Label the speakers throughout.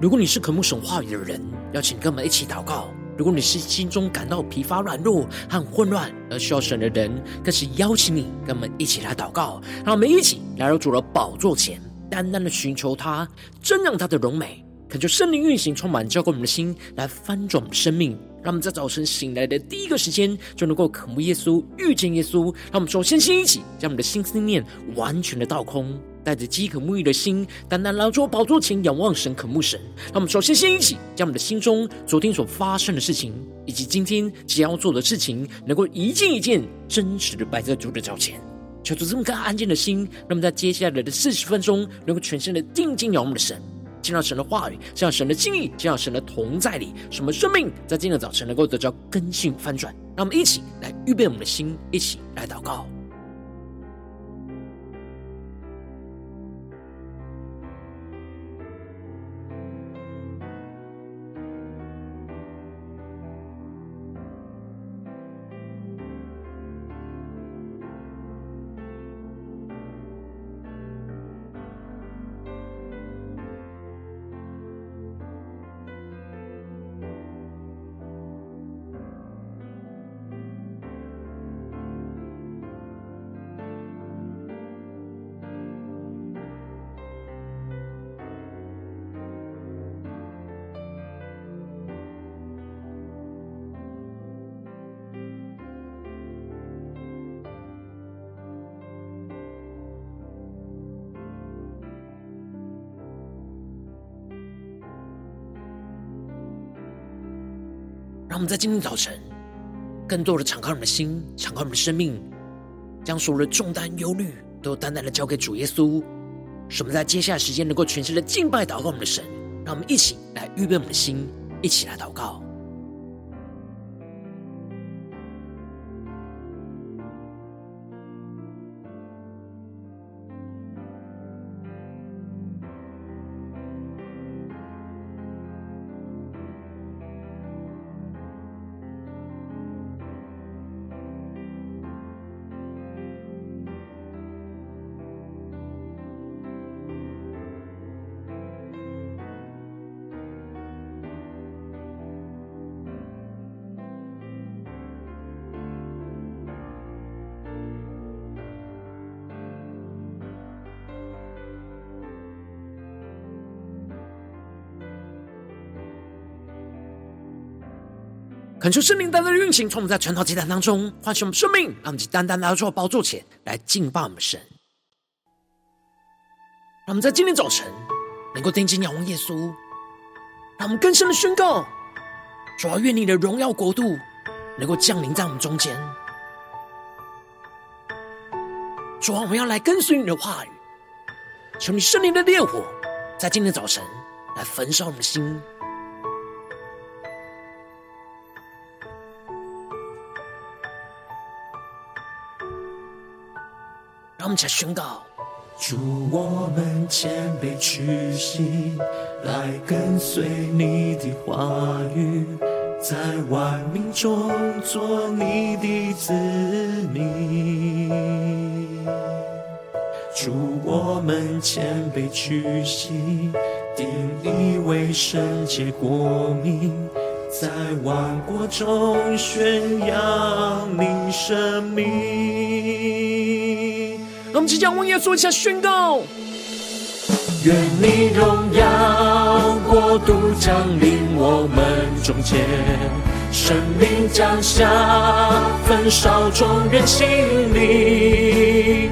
Speaker 1: 如果你是渴慕神话语的人，邀请跟我们一起祷告；如果你是心中感到疲乏、软弱和混乱而需要神的人，更是邀请你跟我们一起来祷告。让我们一起来到主的宝座前，单单的寻求他，真让他的荣美。恳求圣灵运行，充满浇灌我们的心，来翻转我们生命。让我们在早晨醒来的第一个时间，就能够渴慕耶稣、遇见耶稣。让我们首先先一起将我们的心思念完全的倒空，带着饥渴沐浴的心，单单来到宝座前仰望神、渴慕神。让我们首先先一起将我们的心中昨天所发生的事情，以及今天将要做的事情，能够一件一件真实的摆在主的脚前。求主这么个安静的心，那么在接下来的四十分钟，能够全心的定睛仰望的神。听到神的话语，听到神的心意，听到神的同在里，什么生命在今天早晨能够得到更新翻转？让我们一起来预备我们的心，一起来祷告。让我们在今天早晨，更多的敞开我们的心，敞开我们的生命，将所有的重担、忧虑都单单的交给主耶稣。使我们在接下来时间能够全心的敬拜、祷告我们的神。让我们一起来预备我们的心，一起来祷告。恳求圣灵单单的运行，从我们在晨祷祭坛当中唤醒我们生命，让我们单单来到宝座前来敬拜我们神。让我们在今天早晨能够定睛仰望耶稣，让我们更深的宣告：主啊，愿你的荣耀国度能够降临在我们中间。主啊，我们要来跟随你的话语，求你圣灵的烈火在今天早晨来焚烧我们的心。让我们来宣告：
Speaker 2: 主，我们谦卑屈膝，来跟随你的话语，在万民中做你的子民。主，我们谦卑屈膝，定义为圣洁国民，在万国中宣扬你生命。
Speaker 1: 我们即将为耶稣一下宣告：
Speaker 2: 愿你荣耀国度降临我们中间，圣灵降下，焚烧众人心灵，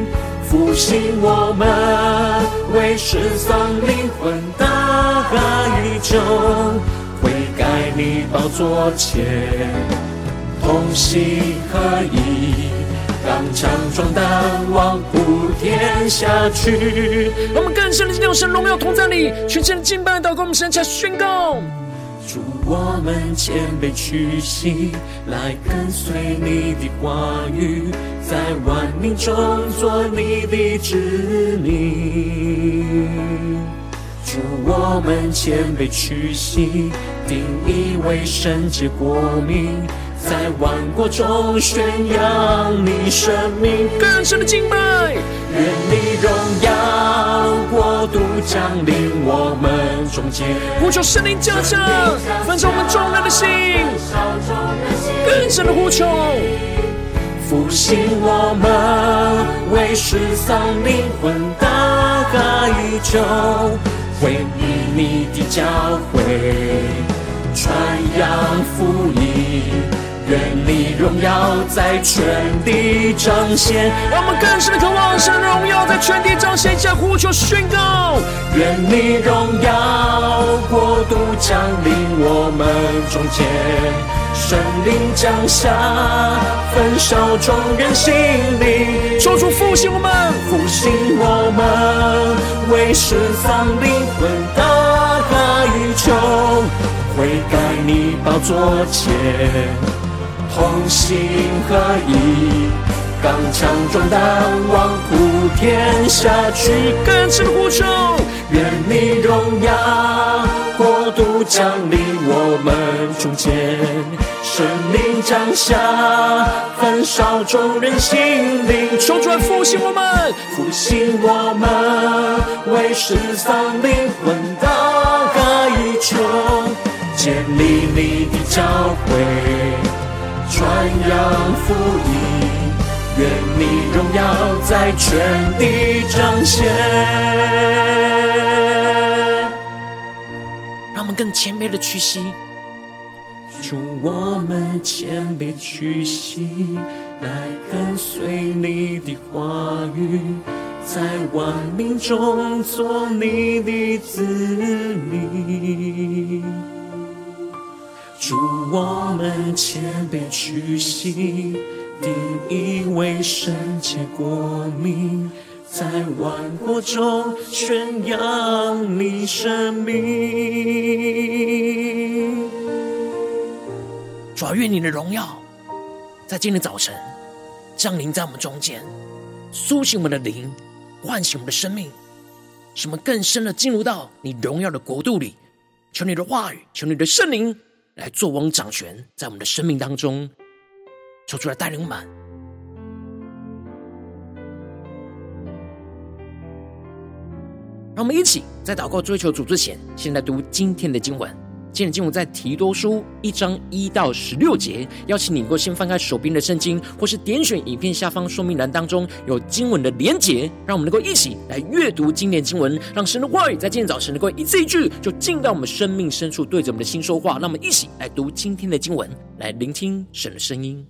Speaker 2: 复兴我们，为失丧灵魂大爱救，悔改你宝座前，同心合意。刚强壮胆往普天下去。
Speaker 1: 我们更深的进入神荣耀同在里，全心敬拜祷告，我们神才宣告：
Speaker 2: 祝，我们谦卑屈膝，来跟随你的话语，在万民中做你的子民。祝，我们谦卑屈膝，定义为圣洁国民。在万国中宣扬你生命，
Speaker 1: 更深的敬拜。
Speaker 2: 愿你荣耀国度降临我们中间。
Speaker 1: 呼求圣灵降下，焚烧我们众人的心，更深的呼求，
Speaker 2: 复兴我们为失丧灵魂大宇宙，回应你的教会，传扬福音。在全地彰显，
Speaker 1: 让我们更深的渴望神荣耀在全地彰显，向呼求宣告。
Speaker 2: 愿你荣耀国度降临我们中间，圣灵降下，焚烧众人心灵，
Speaker 1: 求主复兴我们，
Speaker 2: 复兴我们，为失丧灵魂大海求，悔改你宝座前。同心合意，刚强壮胆，望普天下去，
Speaker 1: 更深呼求。
Speaker 2: 愿你荣耀国度降临我们中间，圣灵降下，焚烧众人心灵，
Speaker 1: 求主复兴我们，
Speaker 2: 复兴我们，为失丧灵魂大海求，建立你的教会。传扬福音，愿你荣耀在全地彰显。
Speaker 1: 让我们更谦卑的屈膝，
Speaker 2: 祝我们谦卑屈膝，来跟随你的话语，在万民中做你的子我们谦卑屈膝，定义为圣洁国民，在万国中宣扬你生命。
Speaker 1: 主啊，愿你的荣耀在今天早晨降临在我们中间，苏醒我们的灵，唤醒我们的生命，使我们更深的进入到你荣耀的国度里。求你的话语，求你的圣灵。来作王掌权，在我们的生命当中，抽出来带领我们。让我们一起在祷告追求主之前，先来读今天的经文。今天经文在提多书一章一到十六节，邀请你能够先翻开手边的圣经，或是点选影片下方说明栏当中有经文的连结，让我们能够一起来阅读经典经文，让神的话语在今天早晨能够一字一句就进到我们生命深处，对着我们的心说话。让我们一起来读今天的经文，来聆听神的声音。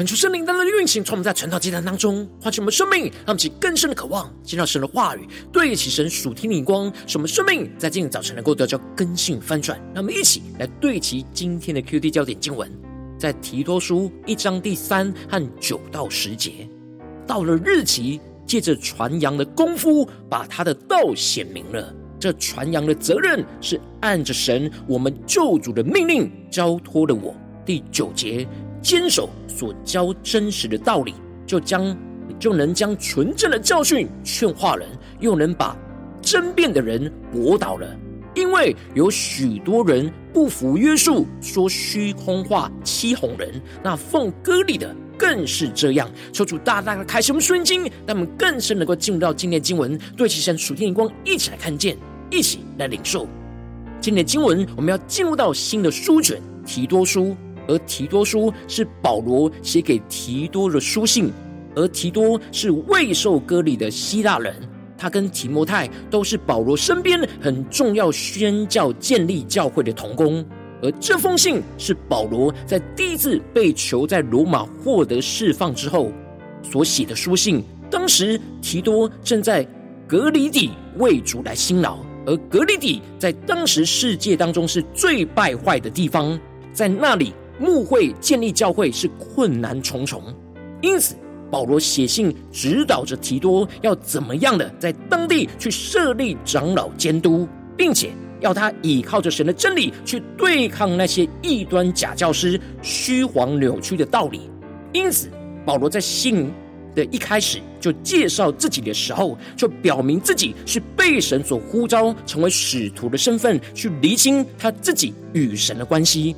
Speaker 1: 恳求圣灵当中的运行，从我们在传道祭坛当中唤起我们生命，让我们起更深的渴望，见到神的话语，对齐神属天的眼光，使我们生命在今天早晨能够得到更新翻转。让我们一起来对齐今天的 QD 焦点经文，在提多书一章第三和九到十节。到了日期，借着传扬的功夫，把他的道显明了。这传扬的责任是按着神我们救主的命令交托了我。第九节。坚守所教真实的道理，就将就能将纯正的教训劝化人，又能把争辩的人驳倒了。因为有许多人不服约束，说虚空话欺哄人。那奉割礼的更是这样。求主大大的开启我们属灵经，让我们更深能够进入到今天的经文，对其神属天的光一起来看见，一起来领受。今天的经文，我们要进入到新的书卷提多书。而提多书是保罗写给提多的书信，而提多是未受割礼的希腊人，他跟提摩太都是保罗身边很重要宣教建立教会的同工。而这封信是保罗在第一次被囚在罗马获得释放之后所写的书信。当时提多正在格里底为主来辛劳，而格里底在当时世界当中是最败坏的地方，在那里。牧会建立教会是困难重重，因此保罗写信指导着提多要怎么样的在当地去设立长老监督，并且要他倚靠着神的真理去对抗那些异端假教师虚谎扭曲的道理。因此，保罗在信的一开始就介绍自己的时候，就表明自己是被神所呼召成为使徒的身份，去厘清他自己与神的关系。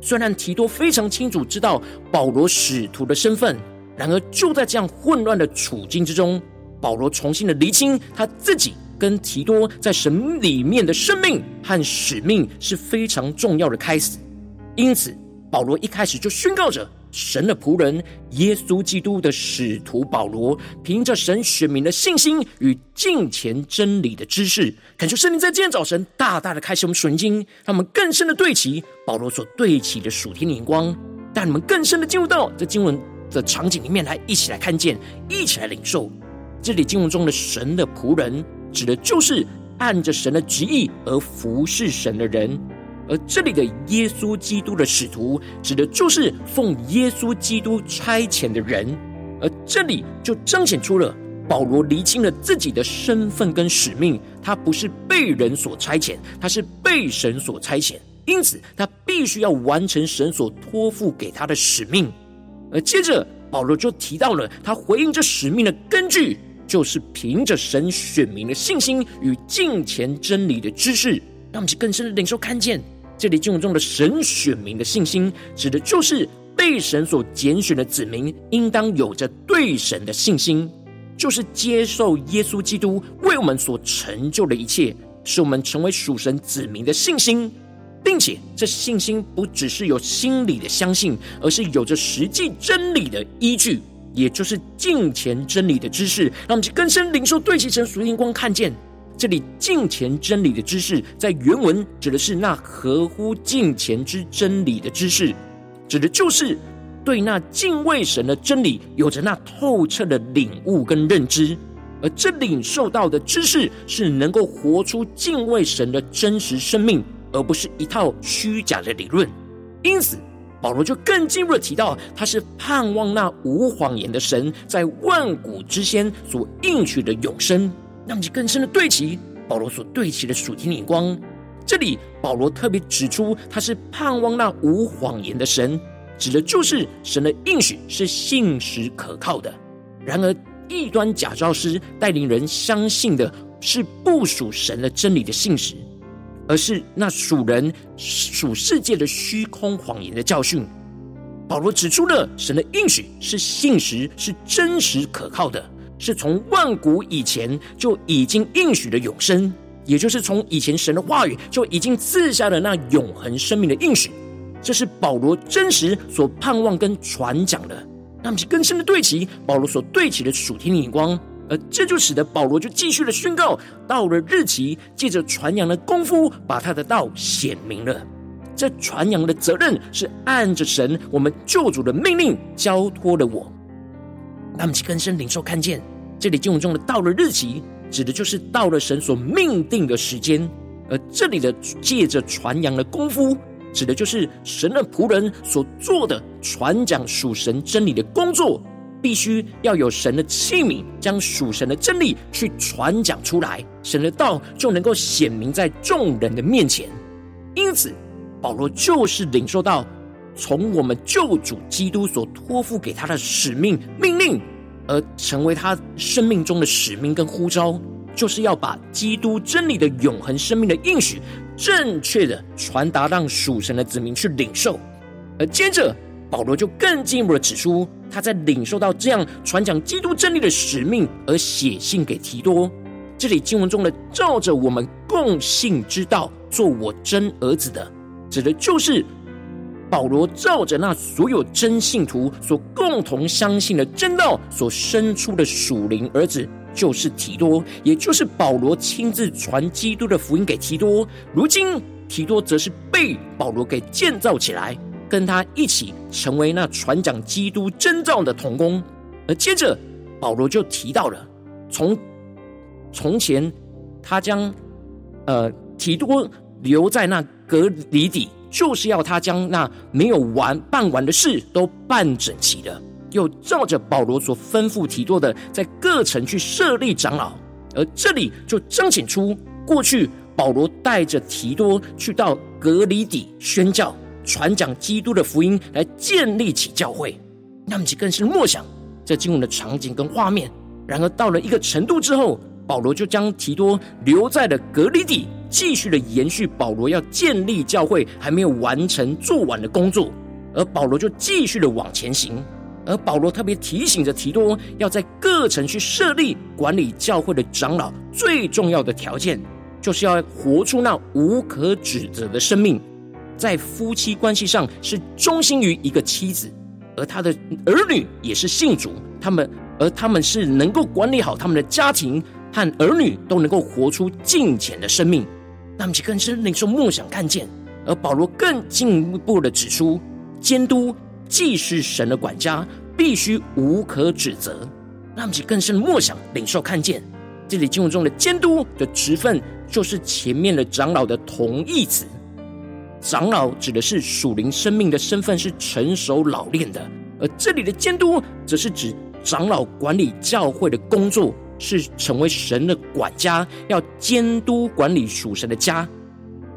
Speaker 1: 虽然提多非常清楚知道保罗使徒的身份，然而就在这样混乱的处境之中，保罗重新的厘清他自己跟提多在神里面的生命和使命是非常重要的开始。因此，保罗一开始就宣告着。神的仆人耶稣基督的使徒保罗，凭着神选民的信心与敬虔真理的知识，恳求圣灵在今天早晨大大的开启我们属灵经，让我们更深的对齐保罗所对齐的属天的眼光，带你们更深的进入到这经文的场景里面来，一起来看见，一起来领受。这里经文中的神的仆人，指的就是按着神的旨意而服侍神的人。而这里的耶稣基督的使徒，指的就是奉耶稣基督差遣的人。而这里就彰显出了保罗厘清了自己的身份跟使命，他不是被人所差遣，他是被神所差遣，因此他必须要完成神所托付给他的使命。而接着保罗就提到了他回应这使命的根据，就是凭着神选民的信心与敬虔真理的知识，让我们去更深的领受看见。这里经文中的神选民的信心，指的就是被神所拣选的子民，应当有着对神的信心，就是接受耶稣基督为我们所成就的一切，使我们成为属神子民的信心，并且这信心不只是有心理的相信，而是有着实际真理的依据，也就是敬虔真理的知识，让我们去更深领受对齐神属灵光看见。这里敬虔真理的知识，在原文指的是那合乎敬虔之真理的知识，指的就是对那敬畏神的真理有着那透彻的领悟跟认知，而这领受到的知识是能够活出敬畏神的真实生命，而不是一套虚假的理论。因此，保罗就更进一步提到，他是盼望那无谎言的神在万古之先所应许的永生。让其更深的对齐保罗所对齐的属天眼光。这里保罗特别指出，他是盼望那无谎言的神，指的就是神的应许是信实可靠的。然而异端假教师带领人相信的是不属神的真理的信实，而是那属人属世界的虚空谎言的教训。保罗指出了神的应许是信实，是真实可靠的。是从万古以前就已经应许的永生，也就是从以前神的话语就已经赐下了那永恒生命的应许，这是保罗真实所盼望跟传讲的。那么，是更深的对齐保罗所对齐的属天的眼光，而这就使得保罗就继续的宣告，到了日期，借着传扬的功夫，把他的道显明了。这传扬的责任是按着神我们救主的命令交托了我。那么，去更深领受看见这里经文中的到了日期，指的就是到了神所命定的时间。而这里的借着传扬的功夫，指的就是神的仆人所做的传讲属神真理的工作。必须要有神的器皿，将属神的真理去传讲出来，神的道就能够显明在众人的面前。因此，保罗就是领受到从我们救主基督所托付给他的使命命令，而成为他生命中的使命跟呼召，就是要把基督真理的永恒生命的应许，正确的传达，让属神的子民去领受。而接着，保罗就更进一步的指出，他在领受到这样传讲基督真理的使命，而写信给提多。这里经文中的“照着我们共信之道做我真儿子的”，指的就是保罗照着那所有真信徒所共同相信的真道所生出的属灵儿子，就是提多，也就是保罗亲自传基督的福音给提多。如今提多则是被保罗给建造起来。跟他一起成为那传讲基督真道的同工，而接着保罗就提到了，从从前他将呃提多留在那隔离底，就是要他将那没有完办完的事都办整齐的，又照着保罗所吩咐提多的，在各城去设立长老，而这里就彰显出过去保罗带着提多去到革哩底宣教。传讲基督的福音，来建立起教会，那么就更是默想这经文的场景跟画面。然而到了一个程度之后，保罗就将提多留在了格里底，继续的延续保罗要建立教会还没有完成做完的工作。而保罗就继续的往前行。而保罗特别提醒着提多，要在各城去设立管理教会的长老，最重要的条件就是要活出那无可指责的生命。在夫妻关系上是忠心于一个妻子，而他的儿女也是信主，他们而他们是能够管理好他们的家庭和儿女，都能够活出敬虔的生命。那么就更深领受梦想看见，而保罗更进一步的指出，监督既是神的管家，必须无可指责。那么就更深梦想领受看见，这里经文中的监督的职分，就是前面的长老的同义词。长老指的是属灵生命的身份是成熟老练的，而这里的监督则是指长老管理教会的工作是成为神的管家，要监督管理属神的家。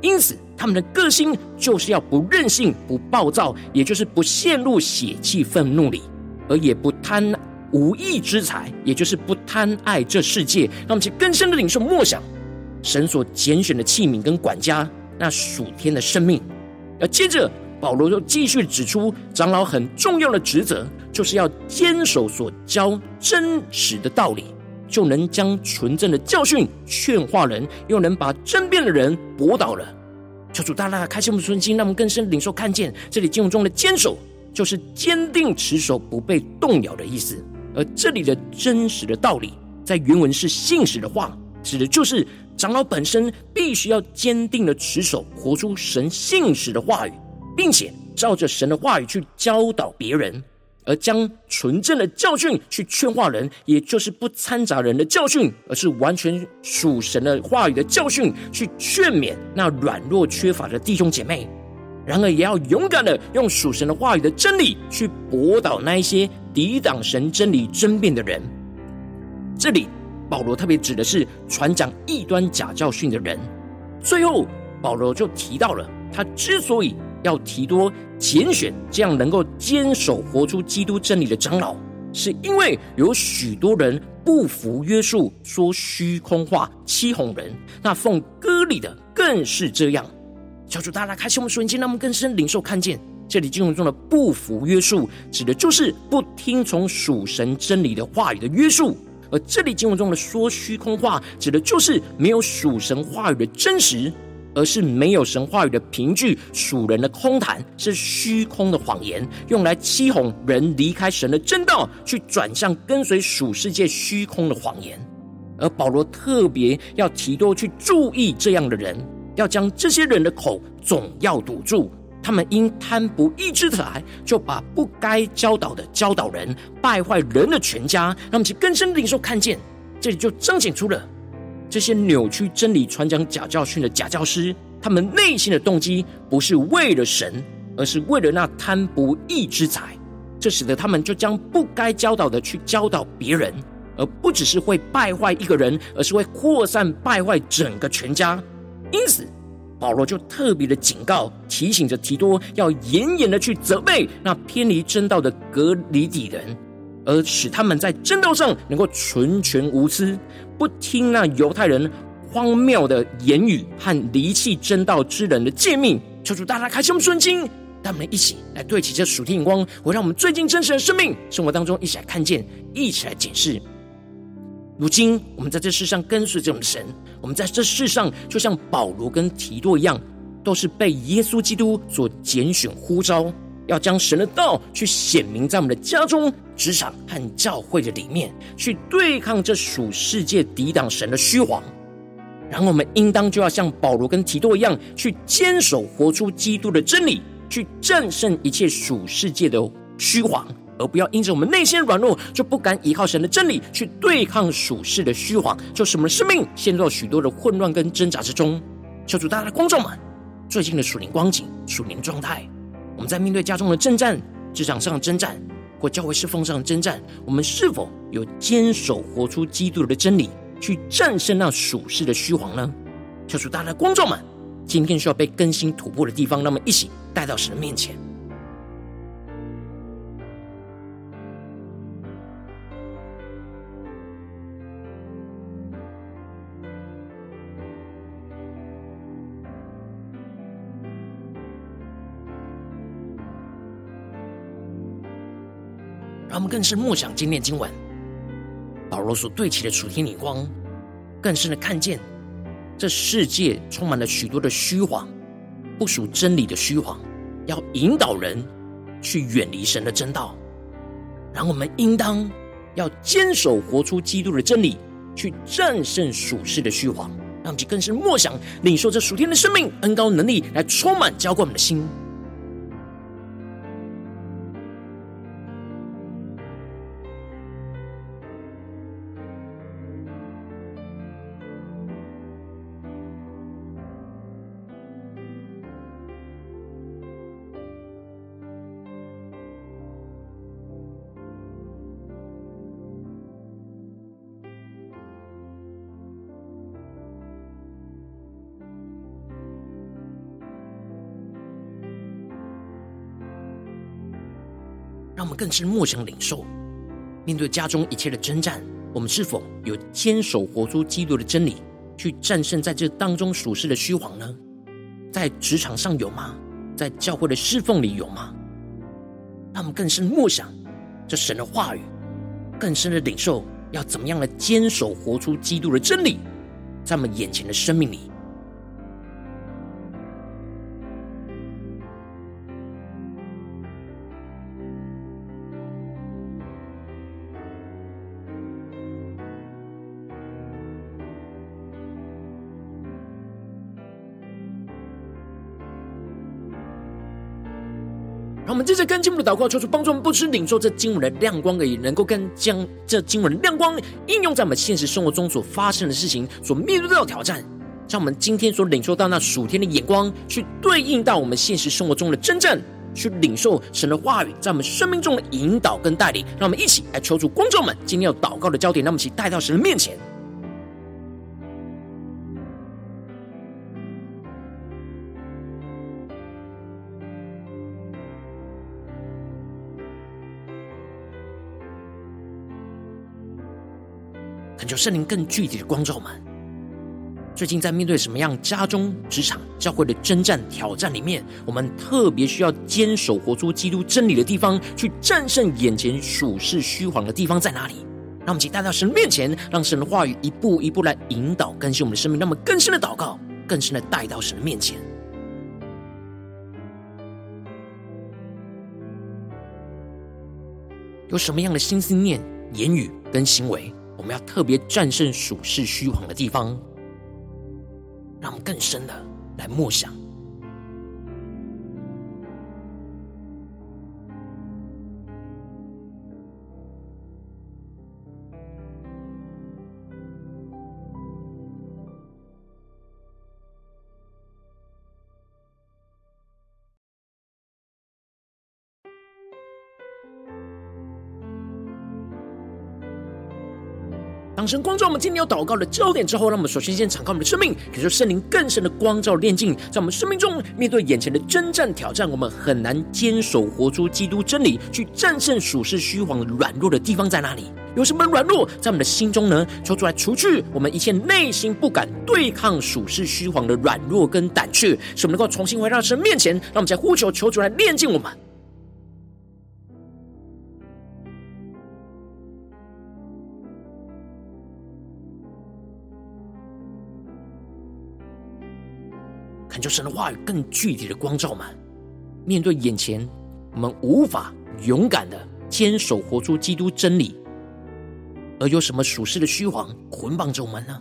Speaker 1: 因此，他们的个性就是要不任性、不暴躁，也就是不陷入血气愤怒里，而也不贪无义之财，也就是不贪爱这世界。让我们更深的领受默想神所拣选的器皿跟管家。那属天的生命，而接着保罗又继续指出，长老很重要的职责，就是要坚守所教真实的道理，就能将纯正的教训劝化人，又能把争辩的人驳倒了。求主大大开心我们的心，让我们更深领受看见这里经文中的坚守，就是坚定持守不被动摇的意思。而这里的真实的道理，在原文是信实的话，指的就是。长老本身必须要坚定的持守，活出神信实的话语，并且照着神的话语去教导别人，而将纯正的教训去劝化人，也就是不掺杂人的教训，而是完全属神的话语的教训去劝勉那软弱缺乏的弟兄姐妹。然而，也要勇敢的用属神的话语的真理去驳倒那一些抵挡神真理争辩的人。这里。保罗特别指的是传讲异端假教训的人。最后，保罗就提到了他之所以要提多拣选这样能够坚守活出基督真理的长老，是因为有许多人不服约束，说虚空话，欺哄人。那奉割礼的更是这样。求主大家开启我们属灵，让我们更深领受看见这里经文中的不服约束，指的就是不听从属神真理的话语的约束。而这里经文中的说虚空话，指的就是没有属神话语的真实，而是没有神话语的凭据，属人的空谈，是虚空的谎言，用来欺哄人离开神的真道，去转向跟随属世界虚空的谎言。而保罗特别要提多去注意这样的人，要将这些人的口总要堵住。他们因贪不义之财，就把不该教导的教导人，败坏人的全家。让我们去更深的领受看见，这里就彰显出了这些扭曲真理、传讲假教训的假教师，他们内心的动机不是为了神，而是为了那贪不义之财。这使得他们就将不该教导的去教导别人，而不只是会败坏一个人，而是会扩散败坏整个全家。因此。保罗就特别的警告、提醒着提多，要严严的去责备那偏离真道的格里底人，而使他们在正道上能够纯全无私，不听那犹太人荒谬的言语和离弃正道之人的诫命。求主大大开启我们顺经，让我们一起来对齐这属天眼光，会让我们最近真实的生命生活当中一起来看见，一起来检视。如今，我们在这世上跟随着我们的神，我们在这世上就像保罗跟提多一样，都是被耶稣基督所拣选呼召，要将神的道去显明在我们的家中、职场和教会的里面，去对抗这属世界抵挡神的虚谎。然后，我们应当就要像保罗跟提多一样，去坚守活出基督的真理，去战胜一切属世界的虚谎。而不要因着我们内心软弱，就不敢依靠神的真理去对抗属世的虚谎，就使我们的生命陷入许多的混乱跟挣扎之中。求主，大家的观众们，最近的属灵光景、属灵状态，我们在面对家中的征战、职场上的征战，或教会侍奉上征战，我们是否有坚守活出基督的真理，去战胜那属世的虚谎呢？求主，大家的观众们，今天需要被更新突破的地方，让我们一起带到神的面前。让我们更是默想今天经文，保罗所对齐的属天眼光，更深的看见这世界充满了许多的虚谎，不属真理的虚谎，要引导人去远离神的真道。然后我们应当要坚守活出基督的真理，去战胜属世的虚谎。让其更是默想领受这属天的生命恩膏能力，来充满浇灌我们的心。更是默想领受，面对家中一切的征战，我们是否有坚守活出基督的真理，去战胜在这当中属实的虚谎呢？在职场上有吗？在教会的侍奉里有吗？让我们更深默想这神的话语，更深的领受要怎么样来坚守活出基督的真理，在我们眼前的生命里。让我们接着跟经文的祷告，求主帮助我们，不只领受这经文的亮光而已，能够跟将这经文的亮光应用在我们现实生活中所发生的事情、所面对到的挑战，让我们今天所领受到那属天的眼光，去对应到我们现实生活中的真正，去领受神的话语在我们生命中的引导跟带领。让我们一起来求主，观众们今天要祷告的焦点，让我们一起带到神的面前。求圣灵更具体的光照们，最近在面对什么样家中、职场、教会的征战挑战里面，我们特别需要坚守活出基督真理的地方，去战胜眼前属世虚晃的地方在哪里？让我们请带到神面前，让神的话语一步一步来引导更新我们的生命，那么更深的祷告，更深的带到神的面前。有什么样的心思念、言语跟行为？我们要特别战胜属世虚谎的地方，让我们更深的来默想。当神光照我们今天要祷告的焦点之后，让我们首先先敞开我们的生命，感受圣灵更深的光照炼净，在我们生命中面对眼前的征战挑战，我们很难坚守活出基督真理，去战胜属世虚谎的软弱的地方在哪里？有什么软弱在我们的心中呢？求主来除去我们一切内心不敢对抗属世虚谎的软弱跟胆怯，使我们能够重新回到神面前，让我们再呼求求主来炼净我们。神的话语更具体的光照们，面对眼前我们无法勇敢的坚守活出基督真理，而有什么属世的虚谎捆绑着我们呢？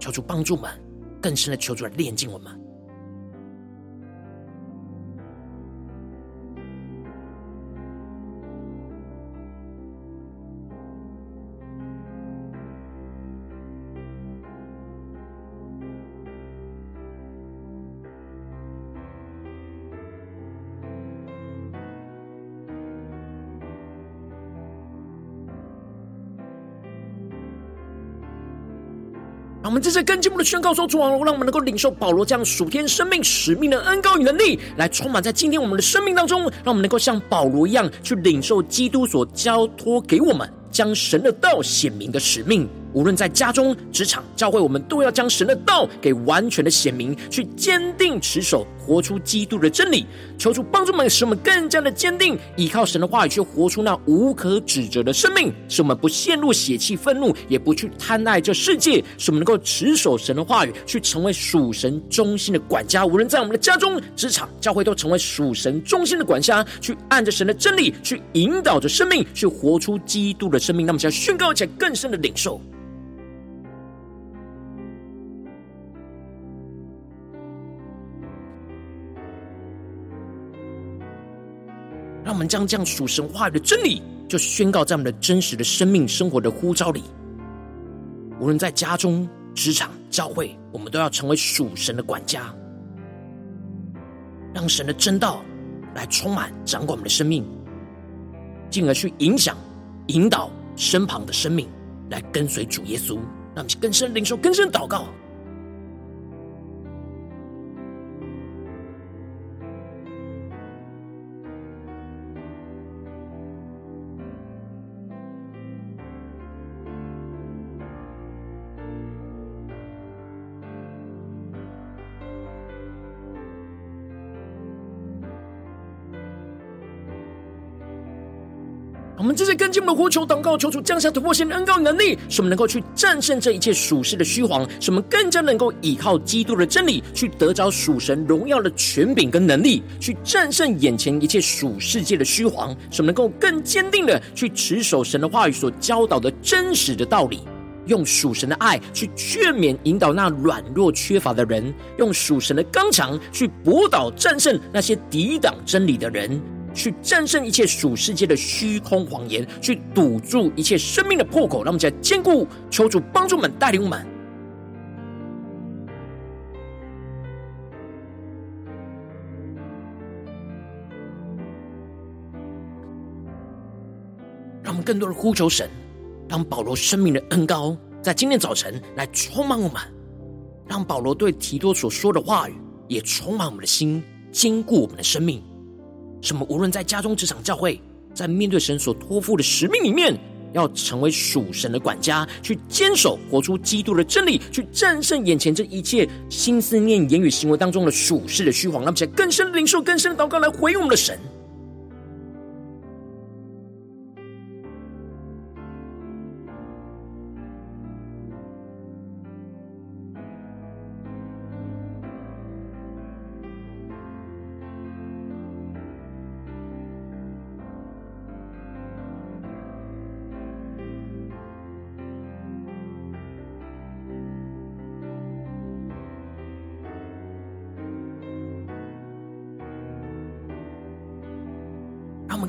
Speaker 1: 求主帮助们，更深的求主来炼净我们。我们这次更进一步的宣告说：“主啊，让我们能够领受保罗这样属天生命使命的恩膏与能力，来充满在今天我们的生命当中，让我们能够像保罗一样，去领受基督所交托给我们，将神的道显明的使命。”无论在家中、职场、教会，我们都要将神的道给完全的显明，去坚定持守，活出基督的真理。求主帮助我们，使我们更加的坚定，依靠神的话语，去活出那无可指责的生命。使我们不陷入血气愤怒，也不去贪爱这世界。使我们能够持守神的话语，去成为属神中心的管家。无论在我们的家中、职场、教会，都成为属神中心的管家，去按着神的真理，去引导着生命，去活出基督的生命。那么，想要宣告起来，更深的领受。我们将这样属神话语的真理，就宣告在我们的真实的生命生活的呼召里。无论在家中、职场、教会，我们都要成为属神的管家，让神的真道来充满、掌管我们的生命，进而去影响、引导身旁的生命，来跟随主耶稣。让我们更深领受、更深祷告。跟进我们的呼求祷告，求主降下突破性的恩膏能力，使我们能够去战胜这一切属世的虚谎，使我们更加能够依靠基督的真理，去得着属神荣耀的权柄跟能力，去战胜眼前一切属世界的虚谎，使我们能够更坚定的去持守神的话语所教导的真实的道理，用属神的爱去劝勉引导那软弱缺乏的人，用属神的刚强去驳倒战胜那些抵挡真理的人。去战胜一切属世界的虚空谎言，去堵住一切生命的破口，让我们在坚固，求主帮助我们带领我们，让我们更多的呼求神，让保罗生命的恩膏在今天早晨来充满我们，让保罗对提多所说的话语也充满我们的心，坚固我们的生命。什么？无论在家中、职场、教会，在面对神所托付的使命里面，要成为属神的管家，去坚守、活出基督的真理，去战胜眼前这一切心思念、言语、行为当中的属世的虚谎，让我们更深的领受、更深的祷告，来回应我们的神。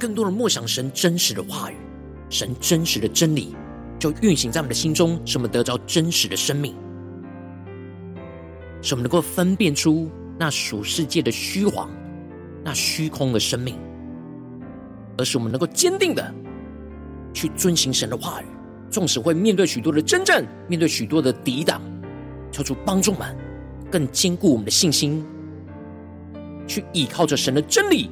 Speaker 1: 更多的默想神真实的话语，神真实的真理，就运行在我们的心中，使我们得着真实的生命，使我们能够分辨出那属世界的虚谎，那虚空的生命，而是我们能够坚定的去遵行神的话语，纵使会面对许多的真正，面对许多的抵挡，求主帮助们更坚固我们的信心，去依靠着神的真理，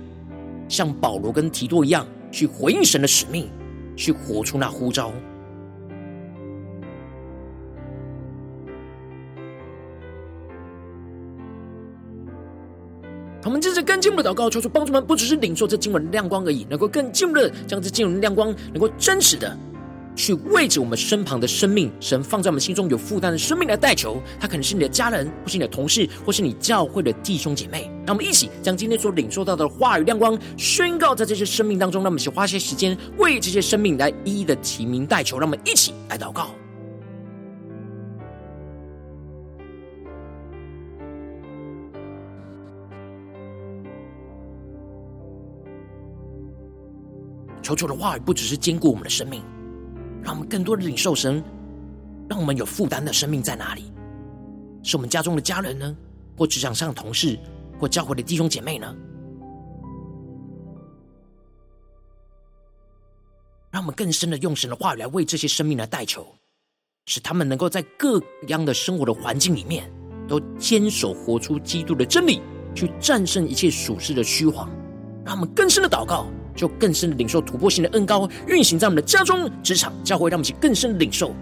Speaker 1: 像保罗跟提多一样，去回应神的使命，去活出那呼召。我们接着更进一步的祷告，求主帮助们，不只是领受这经文的亮光而已，能够更进一步的将这经文的亮光，能够真实的去为着我们身旁的生命，神放在我们心中有负担的生命来代求。他可能是你的家人，或是你的同事，或是你教会的弟兄姐妹。让我们一起将今天所领受到的话语亮光宣告在这些生命当中。让我们一起花些时间为这些生命来一一的提名代求。让我们一起来祷告。求主的话语不只是坚固我们的生命，让我们更多的领受神，让我们有负担的生命在哪里？是我们家中的家人呢，或职场上的同事，或教会的弟兄姐妹呢？让我们更深的用神的话语来为这些生命来代求，使他们能够在各样的生活的环境里面，都坚守活出基督的真理，去战胜一切属世的虚谎。让我们更深的祷告。就更深的领受突破性的恩高运行在我们的家中、职场、教会，让我们去更深的领受。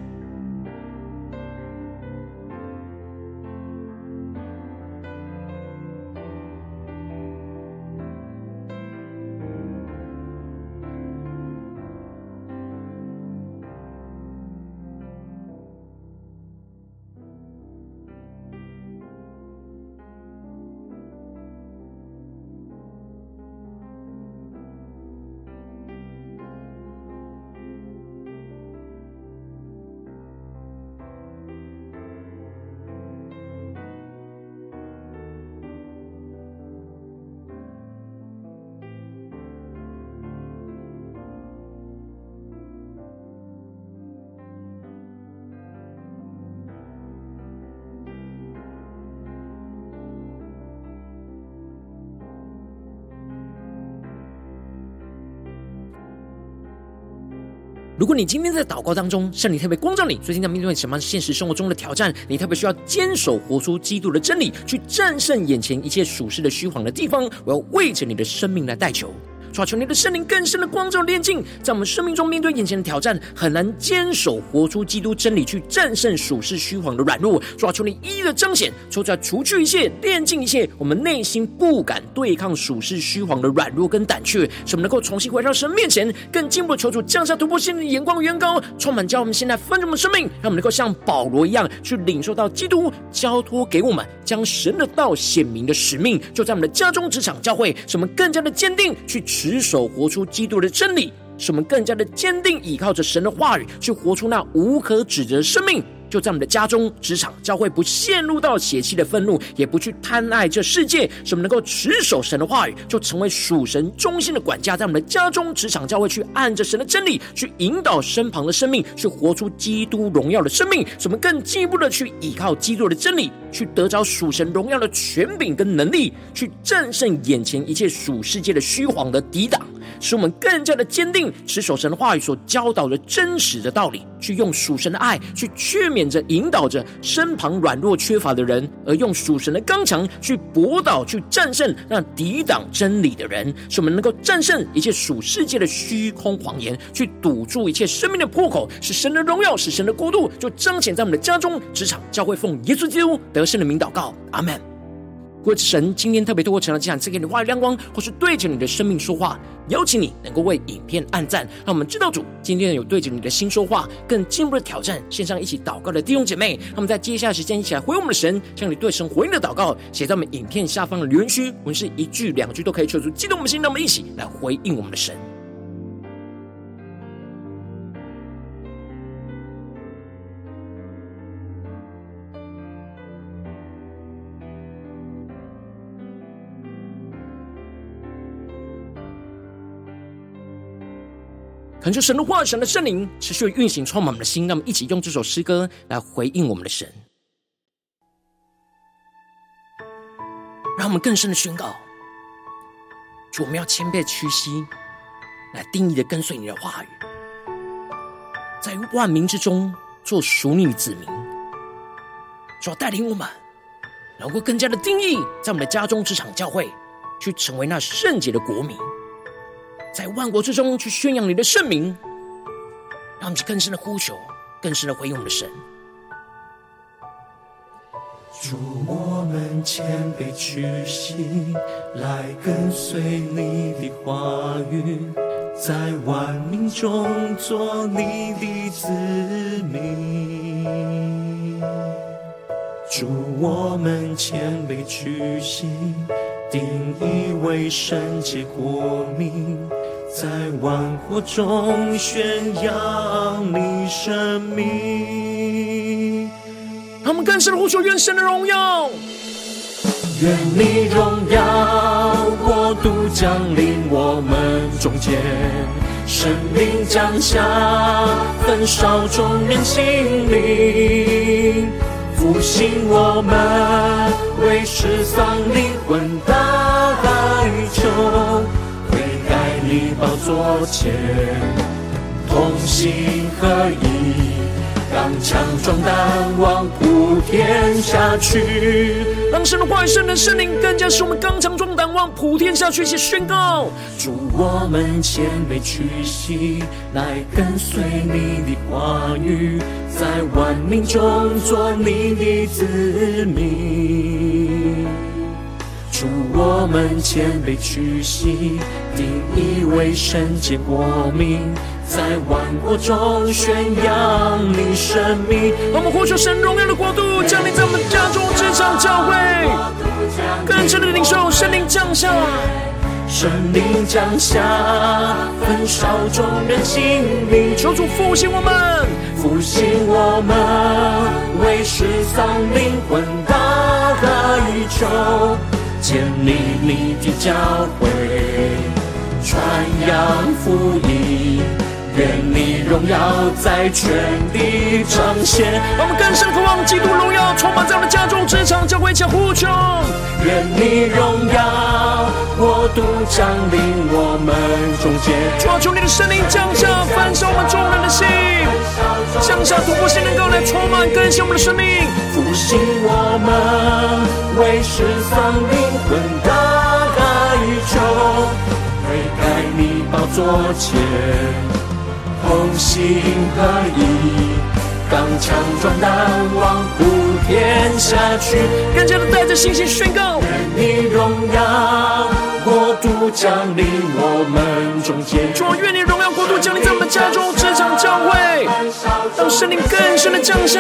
Speaker 1: 如果你今天在祷告当中，圣灵特别光照你，最近在面对什么现实生活中的挑战，你特别需要坚守活出基督的真理，去战胜眼前一切属实的虚晃的地方，我要为着你的生命来代求。抓，求你的圣灵更深的光照炼净，在我们生命中面对眼前的挑战，很难坚守活出基督真理，去战胜属世虚谎的软弱。抓，求你一一的彰显，求主除去一切，炼净一切我们内心不敢对抗属世虚谎的软弱跟胆怯，使我们能够重新回到神面前，更进一步的求主降下突破性的眼光、远高，充满将我们现在丰盛的生命，让我们能够像保罗一样，去领受到基督交托给我们将神的道显明的使命，就在我们的家中、职场、教会，使我们更加的坚定去持守活出基督的真理，使我们更加的坚定，依靠着神的话语，去活出那无可指责的生命。就在我们的家中、职场、教会，不陷入到血气的愤怒，也不去贪爱这世界，使我们能够持守神的话语，就成为属神中心的管家，在我们的家中、职场、教会，去按着神的真理，去引导身旁的生命，去活出基督荣耀的生命。使我们更进一步的去依靠基督的真理，去得着属神荣耀的权柄跟能力，去战胜眼前一切属世界的虚谎的抵挡。使我们更加的坚定，持守神的话语所教导的真实的道理，去用属神的爱去劝勉着、引导着身旁软弱缺乏的人，而用属神的刚强去驳倒、去战胜那抵挡真理的人。使我们能够战胜一切属世界的虚空谎言，去堵住一切生命的破口，使神的荣耀、使神的国度就彰显在我们的家中、职场、教会，奉耶稣基督得胜的名祷告，阿门。如果神今天特别透过成了这场赐给你话语亮光，或是对着你的生命说话，邀请你能够为影片按赞，让我们知道主今天有对着你的心说话，更进一步的挑战线上一起祷告的弟兄姐妹，那么在接下来时间一起来回我们的神，向你对神回应的祷告写在我们影片下方的留言区，我们是一句两句都可以说出激动我们的心，让我们一起来回应我们的神。恳求神的话语、神的圣灵持续运行，充满我们的心。让我们一起用这首诗歌来回应我们的神，让我们更深的宣告：主，我们要谦卑屈膝，来定义的跟随你的话语，在万民之中做属女子民。主带领我们，能够更加的定义，在我们的家中、职场、教会，去成为那圣洁的国民。在万国之中去宣扬你的圣名，让我们更深的呼求，更深的回应我们的神。
Speaker 2: 主，我们谦卑屈膝，来跟随你的话语，在万民中做你的子民。主，我们谦卑屈膝，定义为圣洁国民。在万国中宣扬你生命，
Speaker 1: 他们更深的呼求，愿神的荣耀，
Speaker 2: 愿你荣耀国度降临我们中间，生命降下，焚烧众人心灵，复兴我们，为失丧灵魂大代求。你宝座前，同心合一，刚强壮胆，往普天下去。
Speaker 1: 让神的话语、神的圣灵更加使我们刚强壮胆，往普天下去。去宣告：
Speaker 2: 祝，我们谦卑屈膝，来跟随你的话语，在万民中做你的子民。主，我们谦卑屈膝，定义为圣洁国民，在万国中宣扬你生命。
Speaker 1: 我们呼求神荣耀的国度降临在我们家中、职场、教会，更深的领受圣灵降下，
Speaker 2: 神灵降下，焚烧众人心灵。
Speaker 1: 求主复兴我们，
Speaker 2: 复兴我们，为失丧灵魂大代求。建立你的教会，传扬福音，愿你荣耀在全地彰显。
Speaker 1: 我们更深渴望基督荣耀充满在我们家中、职场、教会，将呼求。
Speaker 2: 愿你荣耀国度降临我们中间。
Speaker 1: 主啊，求你的圣灵降下，焚烧我们众人的心，降下突破性能够来充满更新我们的生命。
Speaker 2: 复兴我们，为失丧灵魂大哀求，推开你宝座前，同心合一，刚强壮胆，往普天下去。
Speaker 1: 更加的带着信心宣告：
Speaker 2: 愿你荣耀国度降临我们中间。
Speaker 1: 主，愿你荣耀国度降临在我们家中、职场、教会，让圣灵更深的降下。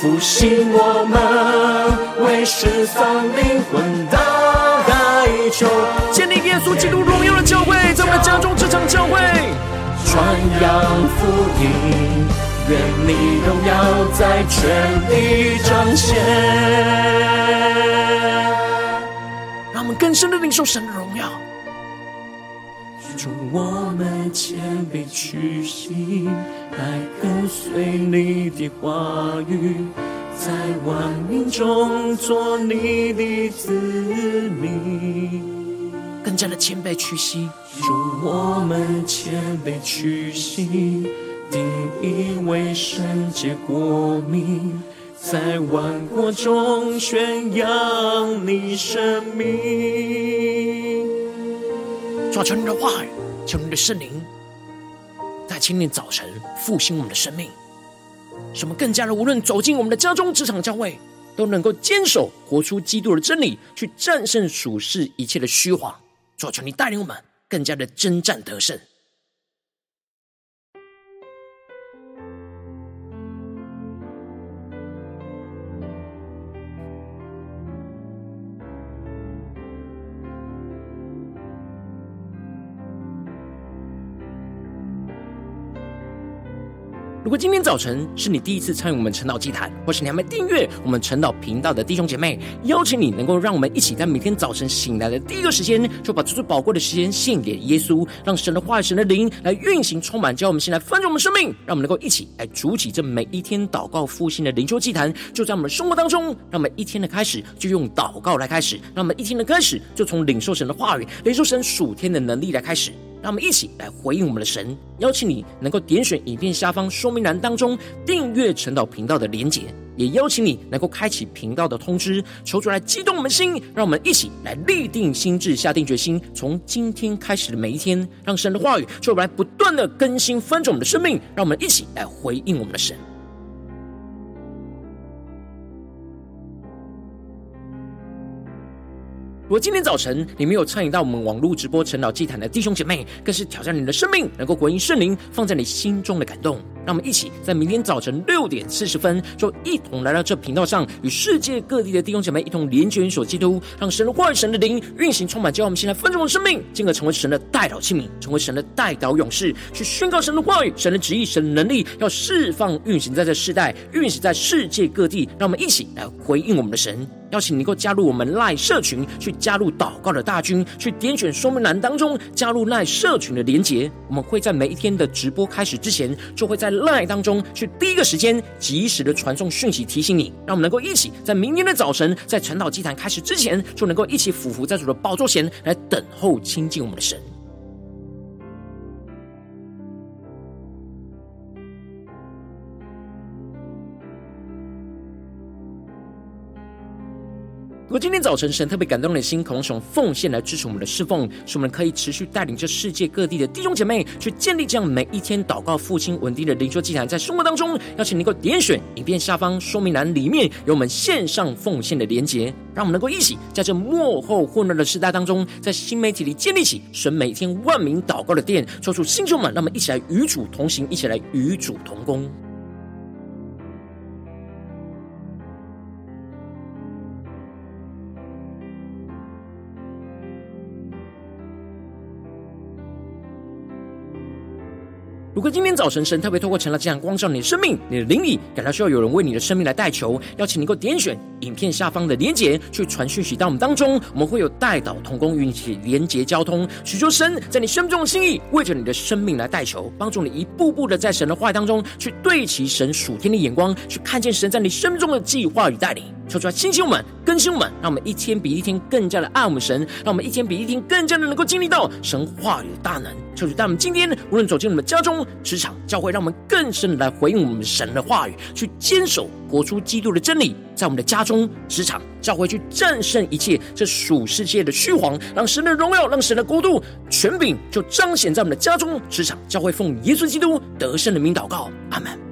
Speaker 2: 复兴我们，为失丧灵魂的哀求，
Speaker 1: 建立耶稣基督荣耀的教会，在我们的家中、职场、教会，
Speaker 2: 传扬福音，愿你荣耀在全地彰显。
Speaker 1: 让我们更深的领受神的荣耀。
Speaker 2: 主，我们谦卑屈膝，来跟随你的话语，在万民中做你的子民。
Speaker 1: 更加的谦卑屈膝。
Speaker 2: 主，我们谦卑屈膝，定义为圣洁国民，在万国中宣扬你生命。
Speaker 1: 抓求你的话语，求你的圣灵，在今天早晨复兴我们的生命，什么更加的无论走进我们的家中、职场、教会，都能够坚守、活出基督的真理，去战胜属世一切的虚华。抓求你带领我们更加的征战得胜。如果今天早晨是你第一次参与我们晨祷祭坛，或是你还没订阅我们晨祷频道的弟兄姐妹，邀请你能够让我们一起在每天早晨醒来的第一个时间，就把最最宝贵的时间献给耶稣，让神的话语、神的灵来运行、充满，叫我们先来丰盛我们生命，让我们能够一起来主起这每一天祷告复兴的灵修祭坛，就在我们生活当中，让我们一天的开始就用祷告来开始，让我们一天的开始就从领受神的话语、领受神属天的能力来开始。让我们一起来回应我们的神，邀请你能够点选影片下方说明栏当中订阅晨祷频道的连结，也邀请你能够开启频道的通知，求主来激动我们心，让我们一起来立定心智，下定决心，从今天开始的每一天，让神的话语就来不断的更新翻转我们的生命，让我们一起来回应我们的神。如果今天早晨你没有参与到我们网络直播晨祷祭坛的弟兄姐妹，更是挑战你的生命，能够回应圣灵放在你心中的感动。让我们一起在明天早晨六点四十分，就一同来到这频道上，与世界各地的弟兄姐妹一同连结、联手基督，让神的话语、神的灵运行充满，叫我们现在分盛的生命，进而成为神的代祷器皿，成为神的代祷勇士，去宣告神的话语、神的旨意、神的能力，要释放运行在这世代，运行在世界各地。让我们一起来回应我们的神。邀请你能够加入我们赖社群，去加入祷告的大军，去点选说明栏当中加入赖社群的连结。我们会在每一天的直播开始之前，就会在赖当中去第一个时间及时的传送讯息提醒你，让我们能够一起在明天的早晨，在晨祷祭坛开始之前，就能够一起俯伏在主的宝座前来等候亲近我们的神。如果今天早晨神特别感动你的心，渴望使用奉献来支持我们的侍奉，使我们可以持续带领这世界各地的弟兄姐妹去建立这样每一天祷告复兴稳定的灵修祭坛，在生活当中，邀请能够点选影片下方说明栏里面有我们线上奉献的连结，让我们能够一起在这幕后混乱的时代当中，在新媒体里建立起神每天万名祷告的殿，抽出弟兄们，让我们一起来与主同行，一起来与主同工。如果今天早晨神特别透过成了这样光照你的生命，你的灵里感到需要有人为你的生命来代求，邀请你能够点选影片下方的连结，去传讯息到我们当中。我们会有代祷同工与你连结交通，许求神在你生命中的心意，为着你的生命来代求，帮助你一步步的在神的话语当中去对齐神属天的眼光，去看见神在你生命中的计划与带领。求出来，亲亲我们，更新我们，让我们一天比一天更加的爱我们神，让我们一天比一天更加的能够经历到神话语的大能。求主带我们今天无论走进我们家中、职场、教会，让我们更深的来回应我们神的话语，去坚守活出基督的真理，在我们的家中、职场、教会去战胜一切这属世界的虚谎，让神的荣耀、让神的国度权柄就彰显在我们的家中、职场、教会，奉耶稣基督得胜的名祷告，阿门。